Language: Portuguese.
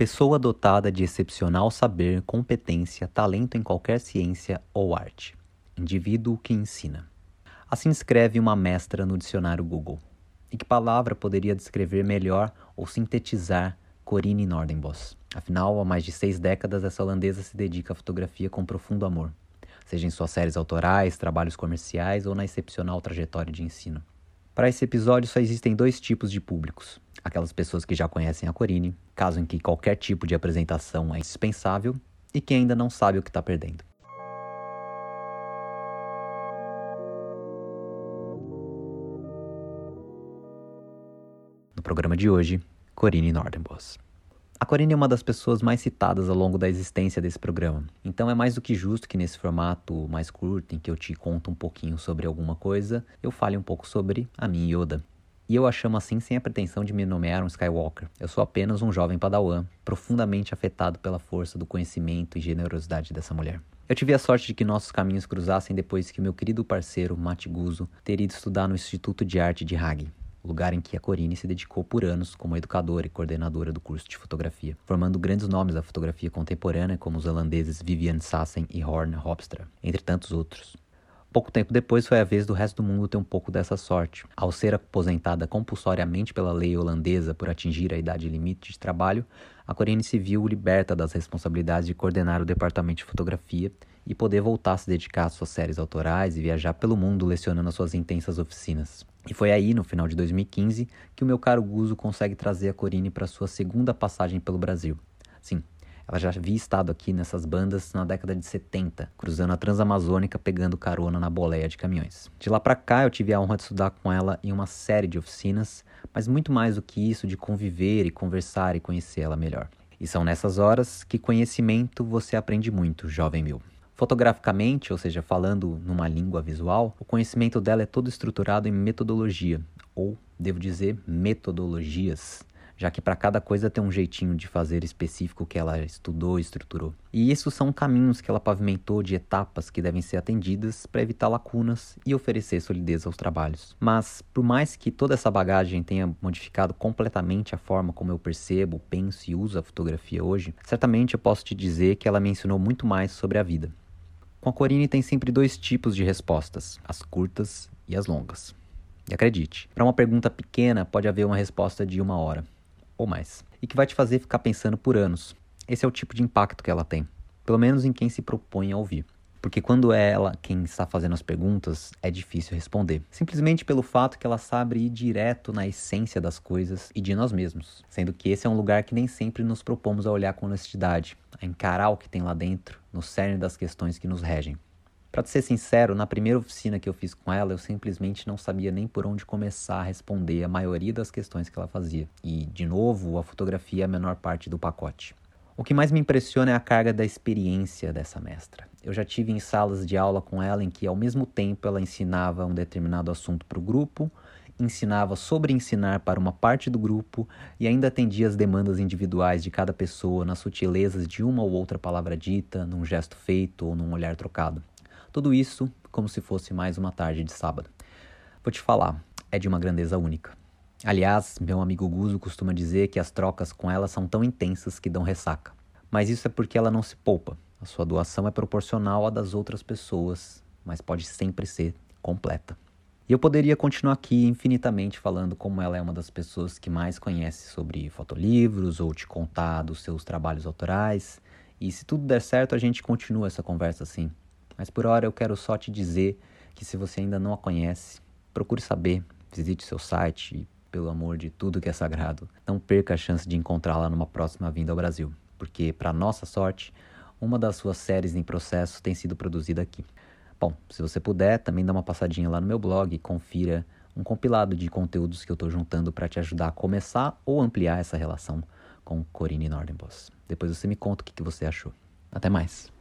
Pessoa dotada de excepcional saber, competência, talento em qualquer ciência ou arte. Indivíduo que ensina. Assim escreve uma mestra no dicionário Google. E que palavra poderia descrever melhor ou sintetizar Corine Nordenbos? Afinal, há mais de seis décadas, essa holandesa se dedica à fotografia com profundo amor, seja em suas séries autorais, trabalhos comerciais ou na excepcional trajetória de ensino. Para esse episódio só existem dois tipos de públicos: aquelas pessoas que já conhecem a Corine, caso em que qualquer tipo de apresentação é indispensável, e quem ainda não sabe o que está perdendo. No programa de hoje, Corine Nordenbos. A Corine é uma das pessoas mais citadas ao longo da existência desse programa, então é mais do que justo que nesse formato mais curto, em que eu te conto um pouquinho sobre alguma coisa, eu fale um pouco sobre a minha Yoda. E eu a chamo assim sem a pretensão de me nomear um Skywalker. Eu sou apenas um jovem padawan, profundamente afetado pela força do conhecimento e generosidade dessa mulher. Eu tive a sorte de que nossos caminhos cruzassem depois que meu querido parceiro, Mati Guzzo, ter ido estudar no Instituto de Arte de Hague lugar em que a Corine se dedicou por anos como educadora e coordenadora do curso de fotografia, formando grandes nomes da fotografia contemporânea como os holandeses Vivian Sassen e Horn Hofstra, entre tantos outros. Pouco tempo depois foi a vez do resto do mundo ter um pouco dessa sorte. Ao ser aposentada compulsoriamente pela lei holandesa por atingir a idade limite de trabalho, a Corine se viu liberta das responsabilidades de coordenar o departamento de fotografia e poder voltar a se dedicar às suas séries autorais e viajar pelo mundo lecionando as suas intensas oficinas. E foi aí, no final de 2015, que o meu caro Guzo consegue trazer a Corine para sua segunda passagem pelo Brasil. Sim, ela já havia estado aqui nessas bandas na década de 70, cruzando a Transamazônica pegando carona na boleia de caminhões. De lá para cá eu tive a honra de estudar com ela em uma série de oficinas, mas muito mais do que isso de conviver e conversar e conhecer ela melhor. E são nessas horas que conhecimento você aprende muito, jovem meu. Fotograficamente, ou seja, falando numa língua visual, o conhecimento dela é todo estruturado em metodologia, ou, devo dizer, metodologias, já que para cada coisa tem um jeitinho de fazer específico que ela estudou e estruturou. E esses são caminhos que ela pavimentou de etapas que devem ser atendidas para evitar lacunas e oferecer solidez aos trabalhos. Mas, por mais que toda essa bagagem tenha modificado completamente a forma como eu percebo, penso e uso a fotografia hoje, certamente eu posso te dizer que ela me ensinou muito mais sobre a vida. Com a Corine tem sempre dois tipos de respostas, as curtas e as longas. E acredite, para uma pergunta pequena pode haver uma resposta de uma hora ou mais, e que vai te fazer ficar pensando por anos. Esse é o tipo de impacto que ela tem, pelo menos em quem se propõe a ouvir. Porque quando é ela quem está fazendo as perguntas, é difícil responder. Simplesmente pelo fato que ela sabe ir direto na essência das coisas e de nós mesmos. Sendo que esse é um lugar que nem sempre nos propomos a olhar com honestidade, a encarar o que tem lá dentro, no cerne das questões que nos regem. Para ser sincero, na primeira oficina que eu fiz com ela, eu simplesmente não sabia nem por onde começar a responder a maioria das questões que ela fazia. E, de novo, a fotografia é a menor parte do pacote. O que mais me impressiona é a carga da experiência dessa mestra. Eu já tive em salas de aula com ela em que, ao mesmo tempo, ela ensinava um determinado assunto para o grupo, ensinava sobre ensinar para uma parte do grupo e ainda atendia as demandas individuais de cada pessoa nas sutilezas de uma ou outra palavra dita, num gesto feito ou num olhar trocado. Tudo isso como se fosse mais uma tarde de sábado. Vou te falar, é de uma grandeza única. Aliás, meu amigo Guzo costuma dizer que as trocas com ela são tão intensas que dão ressaca. Mas isso é porque ela não se poupa. A sua doação é proporcional à das outras pessoas, mas pode sempre ser completa. E eu poderia continuar aqui infinitamente falando como ela é uma das pessoas que mais conhece sobre fotolivros ou te contar dos seus trabalhos autorais. E se tudo der certo, a gente continua essa conversa assim. Mas por hora eu quero só te dizer que se você ainda não a conhece, procure saber, visite seu site pelo amor de tudo que é sagrado, não perca a chance de encontrá-la numa próxima vinda ao Brasil, porque, para nossa sorte, uma das suas séries em processo tem sido produzida aqui. Bom, se você puder, também dá uma passadinha lá no meu blog e confira um compilado de conteúdos que eu estou juntando para te ajudar a começar ou ampliar essa relação com Corine Nordenbos. Depois você me conta o que, que você achou. Até mais!